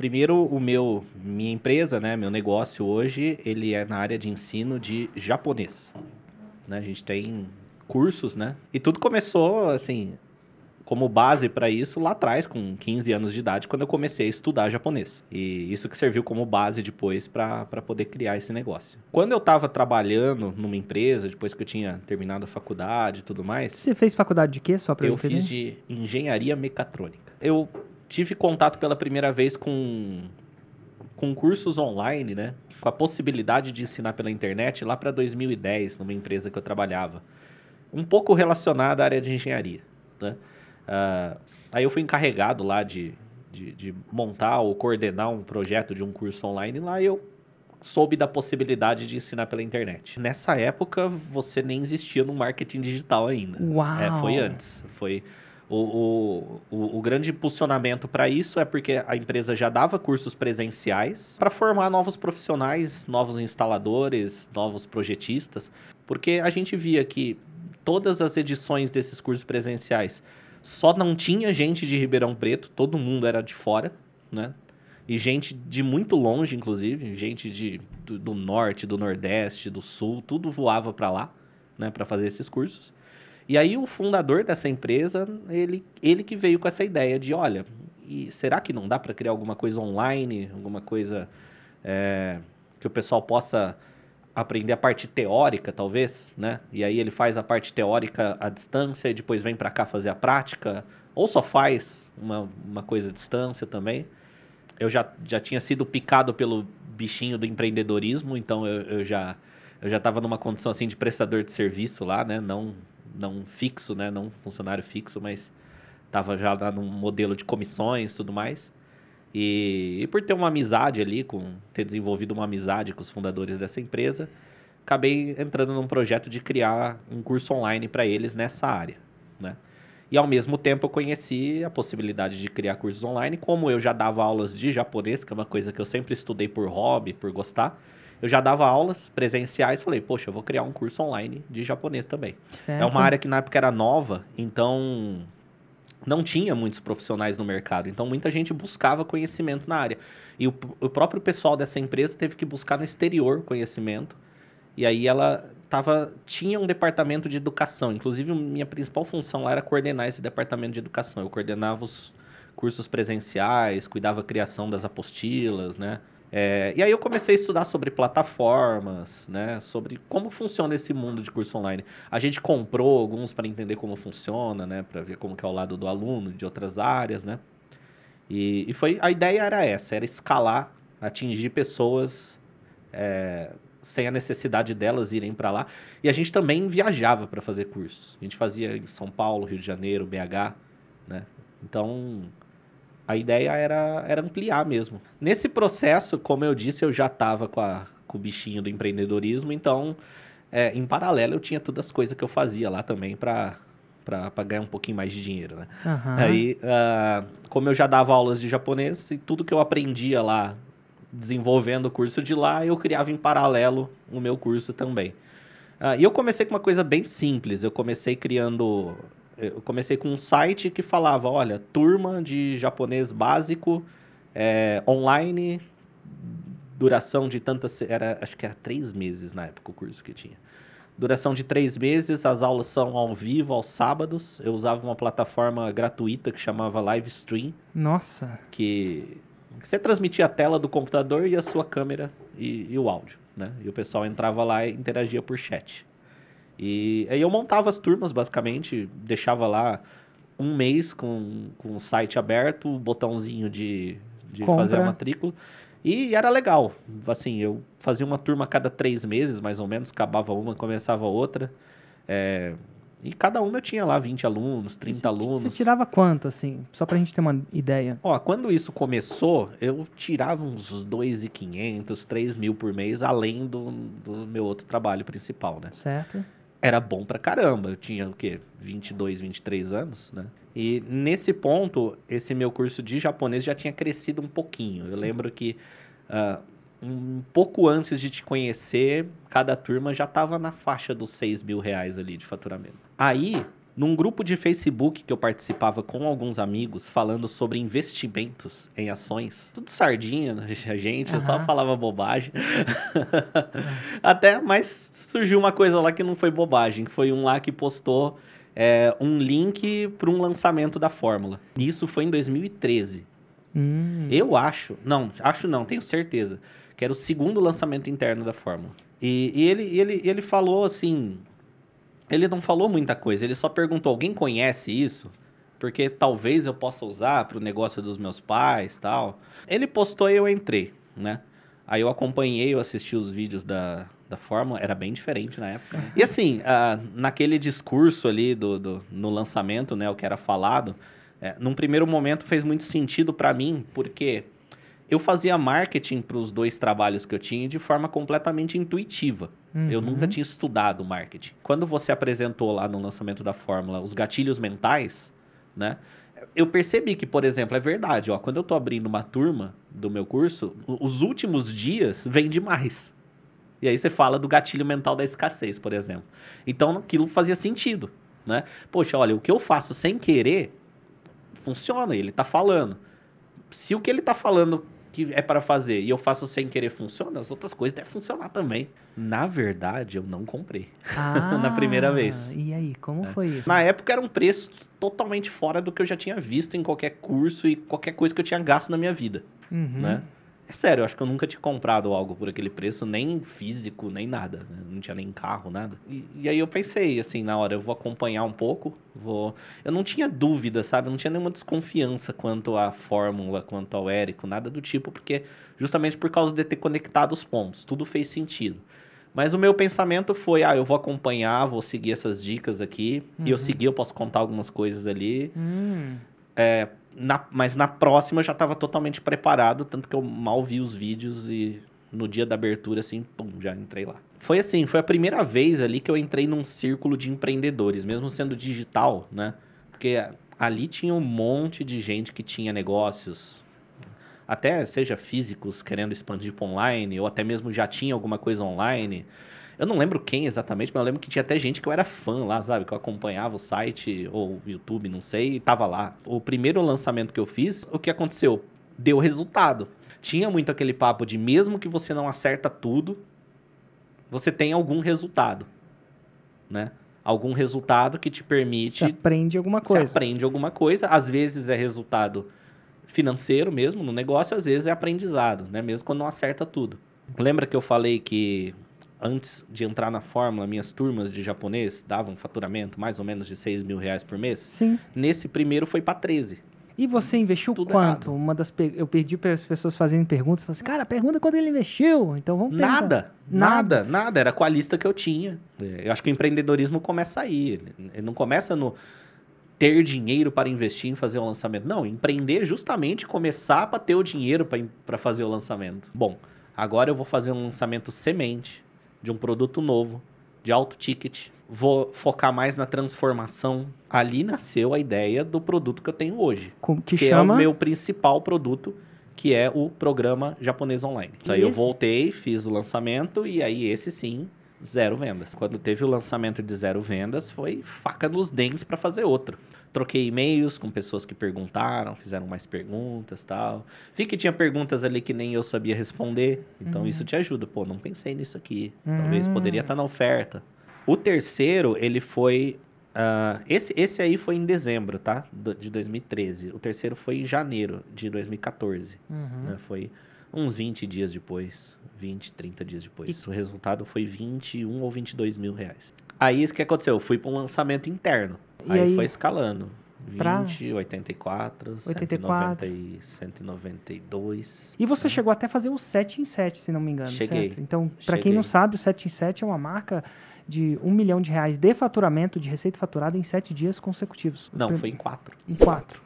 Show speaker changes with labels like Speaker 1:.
Speaker 1: primeiro, o meu, minha empresa, né, meu negócio hoje, ele é na área de ensino de japonês. Né? A gente tem cursos, né? E tudo começou, assim, como base para isso lá atrás, com 15 anos de idade, quando eu comecei a estudar japonês. E isso que serviu como base depois para poder criar esse negócio. Quando eu estava trabalhando numa empresa, depois que eu tinha terminado a faculdade e tudo mais.
Speaker 2: Você fez faculdade de quê, só para
Speaker 1: eu fiz de engenharia mecatrônica. Eu tive contato pela primeira vez com, com cursos online, né? Com a possibilidade de ensinar pela internet lá para 2010, numa empresa que eu trabalhava. Um pouco relacionada à área de engenharia, né? Uh, aí eu fui encarregado lá de, de, de, montar ou coordenar um projeto de um curso online lá e eu soube da possibilidade de ensinar pela internet. Nessa época, você nem existia no marketing digital ainda.
Speaker 2: Uau!
Speaker 1: É, foi antes. Foi o, o, o, grande impulsionamento para isso é porque a empresa já dava cursos presenciais para formar novos profissionais, novos instaladores, novos projetistas, porque a gente via que todas as edições desses cursos presenciais só não tinha gente de Ribeirão Preto, todo mundo era de fora, né? E gente de muito longe, inclusive, gente de, do, do norte, do nordeste, do sul, tudo voava para lá, né, para fazer esses cursos. E aí o fundador dessa empresa, ele, ele que veio com essa ideia de, olha, será que não dá para criar alguma coisa online, alguma coisa é, que o pessoal possa aprender a parte teórica, talvez, né? E aí ele faz a parte teórica à distância e depois vem para cá fazer a prática, ou só faz uma, uma coisa à distância também. Eu já, já tinha sido picado pelo bichinho do empreendedorismo, então eu, eu já eu já estava numa condição assim de prestador de serviço lá, né? Não não fixo, né? Não funcionário fixo, mas estava já num modelo de comissões, tudo mais. E, e, por ter uma amizade ali, com ter desenvolvido uma amizade com os fundadores dessa empresa, acabei entrando num projeto de criar um curso online para eles nessa área, né? E ao mesmo tempo eu conheci a possibilidade de criar cursos online, como eu já dava aulas de japonês, que é uma coisa que eu sempre estudei por hobby, por gostar. Eu já dava aulas presenciais, falei, poxa, eu vou criar um curso online de japonês também. Certo. É uma área que na época era nova, então não tinha muitos profissionais no mercado, então muita gente buscava conhecimento na área. E o, o, próprio pessoal dessa empresa teve que buscar no exterior conhecimento. E aí ela tava, tinha um departamento de educação. Inclusive, minha principal função lá era coordenar esse departamento de educação. Eu coordenava os cursos presenciais, cuidava da criação das apostilas, né? É, e aí eu comecei a estudar sobre plataformas, né? Sobre como funciona esse mundo de curso online. A gente comprou alguns para entender como funciona, né? Para ver como que é o lado do aluno, de outras áreas, né? E, e foi a ideia era essa, era escalar, atingir pessoas é, sem a necessidade delas irem para lá. E a gente também viajava para fazer cursos. A gente fazia em São Paulo, Rio de Janeiro, BH, né? Então a ideia era, era ampliar mesmo. Nesse processo, como eu disse, eu já estava com, com o bichinho do empreendedorismo, então, é, em paralelo, eu tinha todas as coisas que eu fazia lá também para para ganhar um pouquinho mais de dinheiro, né?
Speaker 2: Uhum.
Speaker 1: Aí, uh, como eu já dava aulas de japonês e tudo que eu aprendia lá, desenvolvendo o curso de lá, eu criava em paralelo o meu curso também. Uh, e eu comecei com uma coisa bem simples. Eu comecei criando eu comecei com um site que falava, olha, turma de japonês básico, é, online, duração de tantas... Era, acho que era três meses na época o curso que tinha. Duração de três meses, as aulas são ao vivo, aos sábados. Eu usava uma plataforma gratuita que chamava Livestream.
Speaker 2: Nossa!
Speaker 1: Que, você transmitia a tela do computador e a sua câmera e, e o áudio, né? E o pessoal entrava lá e interagia por chat. E aí eu montava as turmas, basicamente, deixava lá um mês com, com o site aberto, o botãozinho de, de fazer a matrícula. E era legal. Assim, eu fazia uma turma a cada três meses, mais ou menos, acabava uma, começava outra. É, e cada uma eu tinha lá 20 alunos, 30 você, alunos.
Speaker 2: Você tirava quanto, assim? Só pra gente ter uma ideia.
Speaker 1: Ó, quando isso começou, eu tirava uns 2.500, 3 mil por mês, além do, do meu outro trabalho principal, né?
Speaker 2: Certo
Speaker 1: era bom pra caramba. Eu tinha o quê? 22, 23 anos, né? E nesse ponto, esse meu curso de japonês já tinha crescido um pouquinho. Eu lembro que uh, um pouco antes de te conhecer, cada turma já estava na faixa dos 6 mil reais ali de faturamento. Aí, num grupo de Facebook que eu participava com alguns amigos, falando sobre investimentos em ações. Tudo sardinha, né, a gente, eu só falava bobagem. Até, mas surgiu uma coisa lá que não foi bobagem, que foi um lá que postou é, um link para um lançamento da fórmula. Isso foi em 2013.
Speaker 2: Hum.
Speaker 1: Eu acho, não, acho não, tenho certeza, que era o segundo lançamento interno da fórmula. E, e ele, ele, ele falou assim, ele não falou muita coisa, ele só perguntou, alguém conhece isso? Porque talvez eu possa usar para o negócio dos meus pais tal. Ele postou e eu entrei, né? Aí eu acompanhei, eu assisti os vídeos da, da fórmula, era bem diferente na época. E assim, ah, naquele discurso ali do, do, no lançamento, né, o que era falado, é, num primeiro momento fez muito sentido para mim, porque eu fazia marketing para os dois trabalhos que eu tinha de forma completamente intuitiva. Eu
Speaker 2: Uhum.
Speaker 1: nunca tinha estudado marketing. Quando você apresentou lá no lançamento da fórmula os gatilhos mentais, né? Eu percebi que, por exemplo, é verdade, ó, quando eu tô abrindo uma turma do meu curso, os últimos dias vende mais. E aí você fala do gatilho mental da escassez, por exemplo. Então aquilo fazia sentido, né? Poxa, olha, o que eu faço sem querer funciona, ele tá falando. Se o que ele tá falando que é para fazer e eu faço sem querer funciona, as outras coisas devem funcionar também. Na verdade, eu não comprei. Na primeira vez.
Speaker 2: Ah, E aí, como foi isso?
Speaker 1: Na época era um preço totalmente fora do que eu já tinha visto em qualquer curso e qualquer coisa que eu tinha gasto na minha vida,
Speaker 2: Uhum.
Speaker 1: né? É sério, eu acho que eu nunca tinha comprado algo por aquele preço, nem físico, nem nada. né? Não tinha nem carro, nada. E, e aí eu pensei, assim, na hora, eu vou acompanhar um pouco, vou... Eu não tinha dúvida, sabe? Eu não tinha nenhuma desconfiança quanto à fórmula, quanto ao Érico, nada do tipo, porque justamente por causa de ter conectado os pontos, tudo fez sentido. Mas o meu pensamento foi, ah, eu vou acompanhar, vou seguir essas dicas aqui, e eu
Speaker 2: Uhum.
Speaker 1: segui, eu posso contar algumas coisas ali,
Speaker 2: Hum.
Speaker 1: na- mas na próxima eu já estava totalmente preparado, tanto que eu mal vi os vídeos e no dia da abertura, assim, pum, já entrei lá. Foi assim, foi a primeira vez ali que eu entrei num círculo de empreendedores, mesmo sendo digital, né? Porque ali tinha um monte de gente que tinha negócios, até seja físicos querendo expandir para online, ou até mesmo já tinha alguma coisa online. Eu não lembro quem exatamente, mas eu lembro que tinha até gente que eu era fã lá, sabe? Que eu acompanhava o site ou o YouTube, não sei, e tava lá. O primeiro lançamento que eu fiz, o que aconteceu? Deu resultado. Tinha muito aquele papo de mesmo que você não acerta tudo, você tem algum resultado, né? Algum resultado que te permite
Speaker 2: Você aprende alguma
Speaker 1: você
Speaker 2: coisa.
Speaker 1: aprende alguma coisa, às vezes é resultado financeiro mesmo no negócio, às vezes é aprendizado, né? Mesmo quando não acerta tudo. Lembra que eu falei que antes de entrar na fórmula, minhas turmas de japonês davam faturamento mais ou menos de 6 mil reais por mês?
Speaker 2: Sim.
Speaker 1: Nesse primeiro foi para 13.
Speaker 2: E você investiu
Speaker 1: Tudo
Speaker 2: quanto?
Speaker 1: errado.
Speaker 2: Uma das pe- eu perdi para as pessoas fazerem perguntas, falei assim, cara, pergunta quanto ele investiu. Então vamos perguntar.
Speaker 1: Nada, nada, nada. Era com a lista que eu tinha. É, Eu acho que o empreendedorismo começa aí. Ele- Ele não começa no ter dinheiro para investir em fazer um lançamento. Não, empreender é justamente começar para ter o dinheiro para fazer o lançamento. Bom, agora eu vou fazer um lançamento semente de um produto novo, de alto ticket. Vou focar mais na transformação. Ali nasceu a ideia do produto que eu tenho hoje
Speaker 2: Com- que,
Speaker 1: que
Speaker 2: chama
Speaker 1: é o meu principal produto, que é o programa japonês online. Isso aí eu voltei, fiz o lançamento e aí esse sim, zero vendas. Quando teve o lançamento de zero vendas, foi faca nos dentes para fazer outro. Troquei e-mails com pessoas que perguntaram, fizeram mais perguntas tal. Vi que tinha perguntas ali que nem eu sabia responder, então
Speaker 2: Uhum.
Speaker 1: isso te ajuda. Pô, não pensei nisso aqui. Talvez
Speaker 2: Hum.
Speaker 1: poderia estar na oferta. O terceiro, ele foi ah, esse, esse aí foi em dezembro, tá? Do- de 2013. O terceiro foi em janeiro de 2014.
Speaker 2: Uhum.
Speaker 1: né? Foi uns 20 dias depois. 20, 30 dias depois. O resultado foi 21 ou 22 mil reais. Aí, o que aconteceu? Eu fui para um lançamento interno.
Speaker 2: E
Speaker 1: aí,
Speaker 2: aí?
Speaker 1: foi escalando. 20,
Speaker 2: Pra?
Speaker 1: 84,
Speaker 2: 84.
Speaker 1: 190 e 192.
Speaker 2: E você
Speaker 1: né?
Speaker 2: chegou até a fazer o 7 em 7, se não me engano,
Speaker 1: Cheguei.
Speaker 2: certo? Então, para quem não sabe, o 7 em 7 é uma marca de um milhão de reais de faturamento, de receita faturada em 7 dias consecutivos.
Speaker 1: Não,
Speaker 2: Prim-
Speaker 1: foi em 4.
Speaker 2: Em 4.